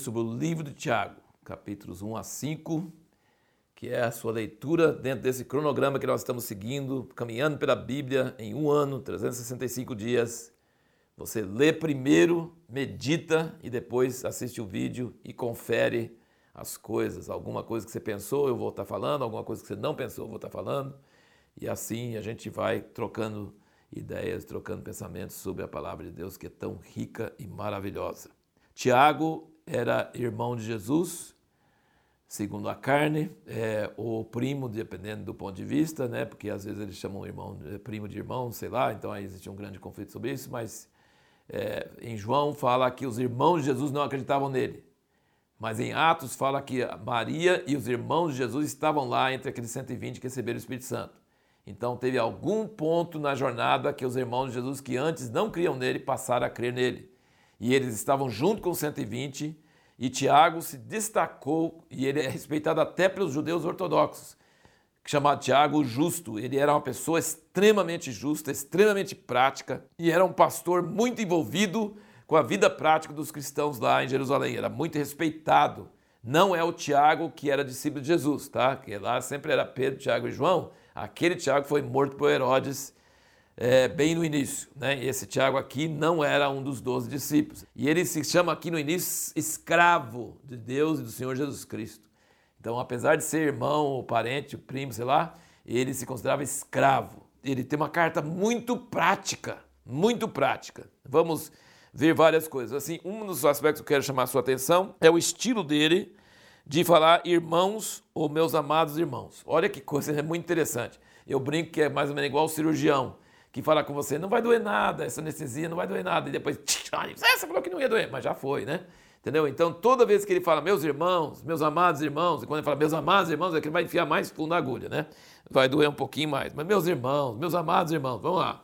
sobre o livro de Tiago, capítulos 1 a 5, que é a sua leitura dentro desse cronograma que nós estamos seguindo, caminhando pela Bíblia em um ano, 365 dias. Você lê primeiro, medita e depois assiste o vídeo e confere as coisas. Alguma coisa que você pensou, eu vou estar falando, alguma coisa que você não pensou, eu vou estar falando. E assim a gente vai trocando ideias, trocando pensamentos sobre a palavra de Deus que é tão rica e maravilhosa. Tiago era irmão de Jesus, segundo a carne, é, o primo, dependendo do ponto de vista, né? Porque às vezes eles chamam irmão, é, primo de irmão, sei lá, então aí existe um grande conflito sobre isso, mas é, em João fala que os irmãos de Jesus não acreditavam nele. Mas em Atos fala que Maria e os irmãos de Jesus estavam lá entre aqueles 120 que receberam o Espírito Santo. Então teve algum ponto na jornada que os irmãos de Jesus que antes não criam nele passaram a crer nele. E eles estavam junto com os 120 e Tiago se destacou e ele é respeitado até pelos judeus ortodoxos, chamado Tiago justo. Ele era uma pessoa extremamente justa, extremamente prática e era um pastor muito envolvido com a vida prática dos cristãos lá em Jerusalém. Era muito respeitado. Não é o Tiago que era discípulo de Jesus, tá? Que lá sempre era Pedro, Tiago e João. Aquele Tiago foi morto por Herodes é, bem no início. Né? Esse Tiago aqui não era um dos doze discípulos. E ele se chama aqui no início escravo de Deus e do Senhor Jesus Cristo. Então, apesar de ser irmão, ou parente, primo, sei lá, ele se considerava escravo. Ele tem uma carta muito prática, muito prática. Vamos ver várias coisas. Assim, um dos aspectos que eu quero chamar a sua atenção é o estilo dele de falar irmãos ou meus amados irmãos. Olha que coisa é muito interessante. Eu brinco que é mais ou menos igual o cirurgião que fala com você, não vai doer nada, essa anestesia não vai doer nada. E depois, você falou que não ia doer, mas já foi, né? Entendeu? Então, toda vez que ele fala meus irmãos, meus amados irmãos, e quando ele fala meus amados irmãos, é que ele vai enfiar mais fundo na agulha, né? Vai doer um pouquinho mais. Mas meus irmãos, meus amados irmãos, vamos lá.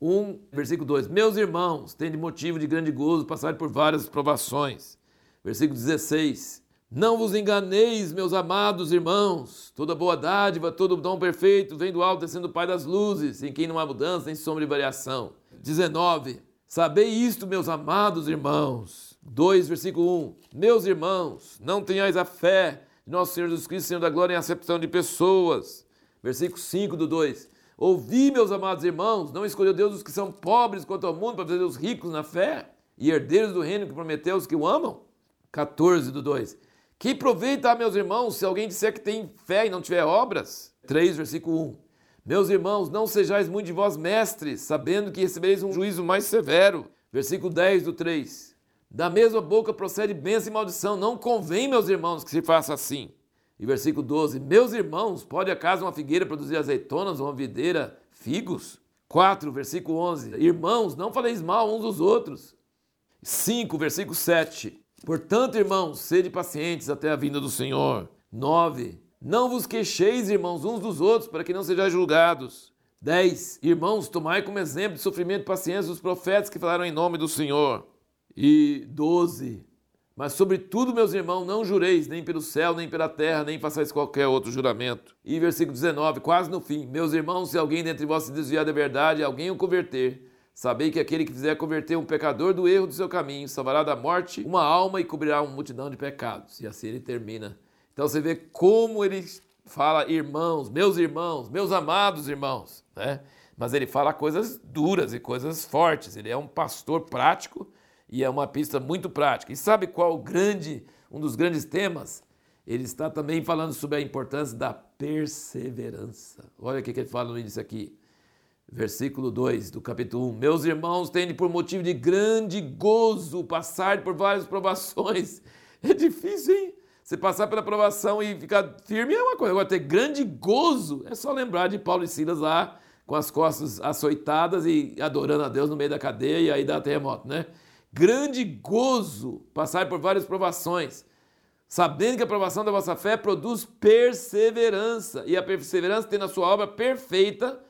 1, versículo 2: Meus irmãos, de motivo de grande gozo passar por várias provações. Versículo 16: não vos enganeis, meus amados irmãos. Toda boa dádiva, todo dom perfeito vem do alto, descendo o Pai das luzes, em quem não há mudança nem sombra de variação. 19. Sabei isto, meus amados irmãos. 2, versículo 1. Meus irmãos, não tenhais a fé de nosso Senhor Jesus Cristo, Senhor da glória, em acepção de pessoas. Versículo 5 do 2. Ouvi, meus amados irmãos, não escolheu Deus os que são pobres quanto ao mundo para fazer os ricos na fé e herdeiros do reino que prometeu os que o amam. 14 do 2. Que proveita, meus irmãos, se alguém disser que tem fé e não tiver obras? 3, versículo 1. Meus irmãos, não sejais muito de vós mestres, sabendo que recebereis um juízo mais severo. Versículo 10 do 3. Da mesma boca procede bênção e maldição. Não convém, meus irmãos, que se faça assim. E versículo 12. Meus irmãos, pode acaso uma figueira produzir azeitonas ou uma videira figos? 4, versículo 11. Irmãos, não faleis mal uns dos outros. 5, versículo 7. Portanto, irmãos, sede pacientes até a vinda do Senhor. 9. Não vos queixeis, irmãos, uns dos outros, para que não sejais julgados. 10. Irmãos, tomai como exemplo de sofrimento e paciência os profetas que falaram em nome do Senhor. E 12. Mas, sobretudo, meus irmãos, não jureis nem pelo céu, nem pela terra, nem façais qualquer outro juramento. E versículo 19, quase no fim: Meus irmãos, se alguém dentre vós se desviar da verdade, alguém o converter, Sabei que aquele que fizer converter um pecador do erro do seu caminho salvará da morte uma alma e cobrirá uma multidão de pecados. E assim ele termina. Então você vê como ele fala, irmãos, meus irmãos, meus amados irmãos, né? Mas ele fala coisas duras e coisas fortes. Ele é um pastor prático e é uma pista muito prática. E sabe qual grande, um dos grandes temas? Ele está também falando sobre a importância da perseverança. Olha o que ele fala no início aqui versículo 2 do capítulo 1. Meus irmãos, tende por motivo de grande gozo passar por várias provações. É difícil, hein? Você passar pela provação e ficar firme é uma coisa. Agora, ter grande gozo é só lembrar de Paulo e Silas lá, com as costas açoitadas e adorando a Deus no meio da cadeia, e aí dá terremoto, né? Grande gozo passar por várias provações, sabendo que a provação da vossa fé produz perseverança, e a perseverança tem na sua obra perfeita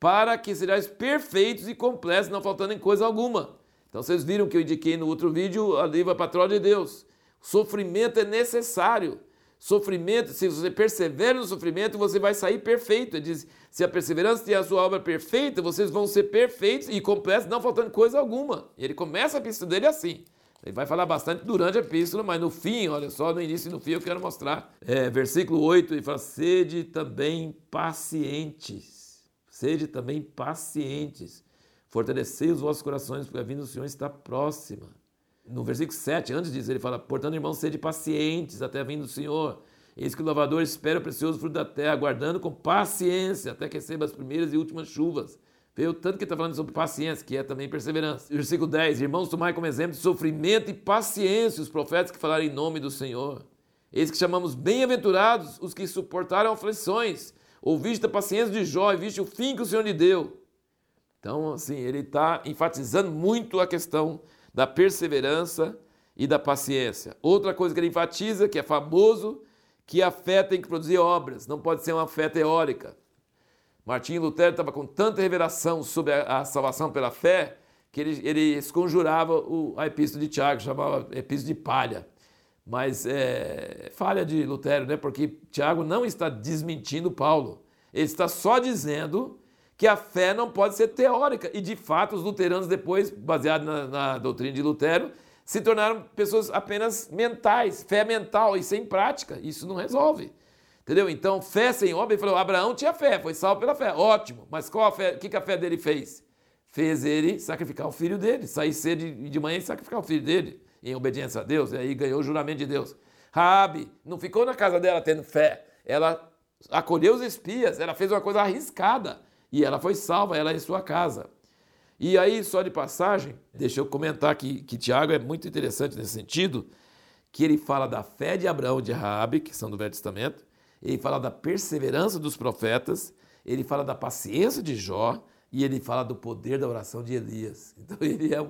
para que sejais perfeitos e completos, não faltando em coisa alguma. Então vocês viram que eu indiquei no outro vídeo a livra patroa de Deus. Sofrimento é necessário. Sofrimento, se você persevera no sofrimento, você vai sair perfeito. Ele diz: se a perseverança tem a sua obra perfeita, vocês vão ser perfeitos e completos, não faltando coisa alguma. E ele começa a pista dele assim. Ele vai falar bastante durante a epístola, mas no fim, olha só, no início e no fim eu quero mostrar. É, versículo 8, ele fala: sede também pacientes. Sede também pacientes. Fortalecei os vossos corações, porque a vinda do Senhor está próxima. No versículo 7, antes disso, ele fala: Portanto, irmãos, sede pacientes até a vinda do Senhor. Eis que o lavador espera o precioso fruto da terra, aguardando com paciência até que receba as primeiras e últimas chuvas. Veio tanto que está falando sobre paciência, que é também perseverança. Versículo 10: Irmãos, tomai como exemplo de sofrimento e paciência os profetas que falaram em nome do Senhor. Eis que chamamos bem-aventurados os que suportaram aflições. Ouviste a paciência de Jó e viste o fim que o Senhor lhe deu. Então, assim, ele está enfatizando muito a questão da perseverança e da paciência. Outra coisa que ele enfatiza, que é famoso, que a fé tem que produzir obras, não pode ser uma fé teórica. Martinho Lutero estava com tanta revelação sobre a, a, salvação pela fé que ele, ele esconjurava o, a epístola de Tiago, chamava epístola de palha. Mas é falha de Lutero, né? porque Tiago não está desmentindo Paulo. Ele está só dizendo que a fé não pode ser teórica. E de fato, os luteranos, depois, baseado na, na doutrina de Lutero, se tornaram pessoas apenas mentais, fé mental e sem prática. Isso não resolve. Entendeu? Então, fé sem obra, ele falou: Abraão tinha fé, foi salvo pela fé. Ótimo. Mas qual a fé? O que a fé dele fez? Fez ele sacrificar o filho dele, sair cedo de manhã e sacrificar o filho dele, em obediência a Deus, e aí ganhou o juramento de Deus. Raabe não ficou na casa dela tendo fé, ela acolheu os espias, ela fez uma coisa arriscada e ela foi salva, ela em sua casa. E aí, só de passagem, deixa eu comentar que, que Tiago é muito interessante nesse sentido, que ele fala da fé de Abraão e de Raabe, que são do Velho Testamento, ele fala da perseverança dos profetas, ele fala da paciência de Jó e ele fala do poder da oração de Elias. Então ele é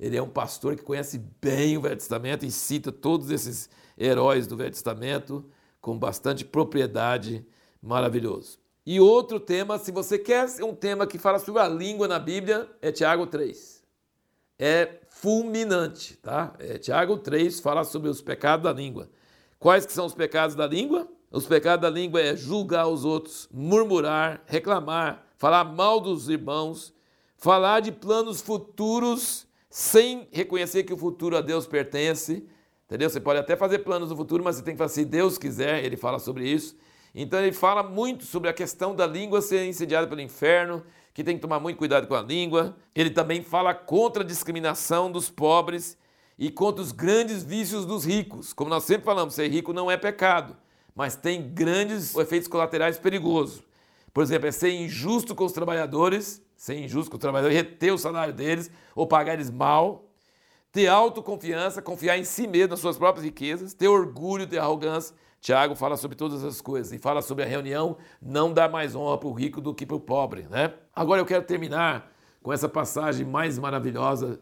ele é um pastor que conhece bem o Velho Testamento e cita todos esses heróis do Velho Testamento com bastante propriedade, maravilhoso. E outro tema, se você quer um tema que fala sobre a língua na Bíblia, é Tiago 3. É fulminante, tá? É, Tiago 3 fala sobre os pecados da língua. Quais que são os pecados da língua? Os pecados da língua é julgar os outros, murmurar, reclamar, falar mal dos irmãos, falar de planos futuros sem reconhecer que o futuro a Deus pertence. Entendeu? Você pode até fazer planos no futuro, mas você tem que falar, se Deus quiser, ele fala sobre isso. Então ele fala muito sobre a questão da língua ser incendiada pelo inferno, que tem que tomar muito cuidado com a língua. Ele também fala contra a discriminação dos pobres e contra os grandes vícios dos ricos. Como nós sempre falamos, ser rico não é pecado, mas tem grandes efeitos colaterais perigosos. Por exemplo, é ser injusto com os trabalhadores, ser injusto com os trabalhadores, reter o salário deles ou pagar eles mal, ter autoconfiança, confiar em si mesmo, nas suas próprias riquezas, ter orgulho, ter arrogância, Tiago fala sobre todas as coisas e fala sobre a reunião não dar mais honra para o rico do que para o pobre. Né? Agora eu quero terminar com essa passagem mais maravilhosa,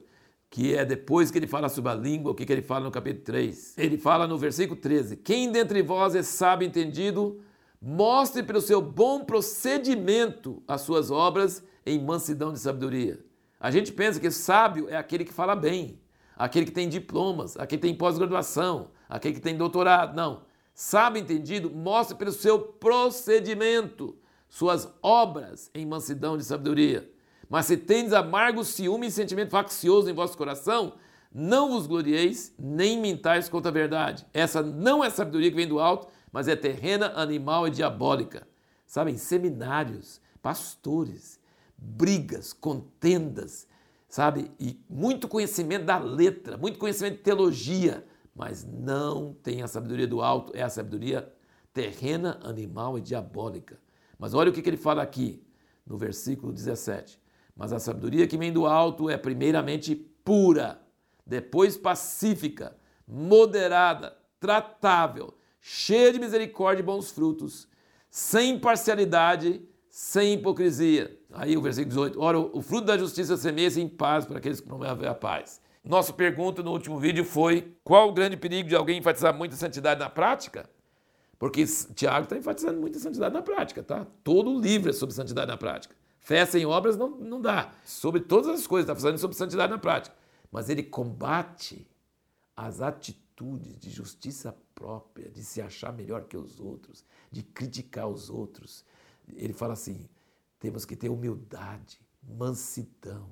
que é depois que ele fala sobre a língua, o que, que ele fala no capítulo 3. Ele fala no versículo 13: Quem dentre vós é sábio entendido, mostre pelo seu bom procedimento as suas obras em mansidão de sabedoria. A gente pensa que sábio é aquele que fala bem, aquele que tem diplomas, aquele que tem pós-graduação, aquele que tem doutorado. Não sábio entendido, mostre pelo seu procedimento, suas obras em mansidão de sabedoria. Mas se tendes amargo ciúme e sentimento faccioso em vosso coração, não vos glorieis, nem mintais contra a verdade. Essa não é sabedoria que vem do alto, mas é terrena, animal e diabólica. Sabem, seminários, pastores, brigas, contendas, sabe? E muito conhecimento da letra, muito conhecimento de teologia, mas não tem a sabedoria do alto, é a sabedoria terrena, animal e diabólica. Mas olha o que ele fala aqui, no versículo 17. Mas a sabedoria que vem do alto é primeiramente pura, depois pacífica, moderada, tratável, cheia de misericórdia e bons frutos, sem parcialidade, sem hipocrisia. Aí o versículo 18. Ora, o fruto da justiça semeia-se em paz para aqueles que promovem a paz. Nossa pergunta no último vídeo foi: qual o grande perigo de alguém enfatizar muita santidade na prática? Porque Tiago está enfatizando muita santidade na prática, tá? Todo livro é sobre santidade na prática. Fé sem obras não, não dá. Sobre todas as coisas, está falando sobre santidade na prática. Mas ele combate as atitudes de justiça própria, de se achar melhor que os outros, de criticar os outros. Ele fala assim: temos que ter humildade, mansidão,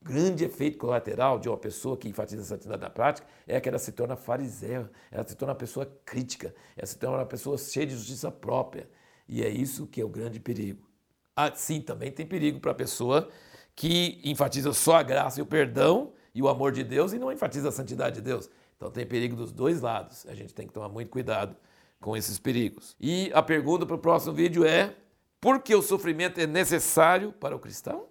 grande efeito colateral de uma pessoa que enfatiza a santidade na prática é que ela se torna fariseu, ela se torna uma pessoa crítica, ela se torna uma pessoa cheia de justiça própria. E é isso que é o grande perigo. Assim também tem perigo para a pessoa que enfatiza só a graça e o perdão e o amor de Deus e não enfatiza a santidade de Deus. Então tem perigo dos dois lados. A gente tem que tomar muito cuidado com esses perigos. E a pergunta para o próximo vídeo é: por que o sofrimento é necessário para o cristão?